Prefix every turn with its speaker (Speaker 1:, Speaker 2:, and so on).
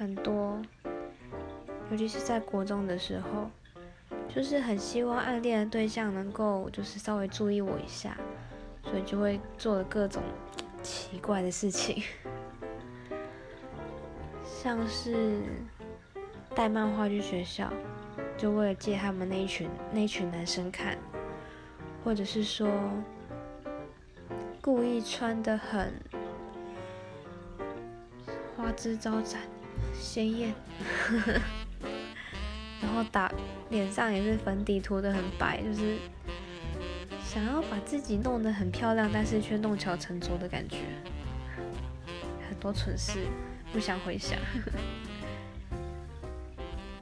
Speaker 1: 很多，尤其是在国中的时候，就是很希望暗恋的对象能够就是稍微注意我一下，所以就会做了各种奇怪的事情，像是带漫画去学校，就为了借他们那一群那一群男生看，或者是说故意穿的很。花枝招展，鲜艳，然后打脸上也是粉底涂的很白，就是想要把自己弄得很漂亮，但是却弄巧成拙的感觉，很多蠢事不想回想。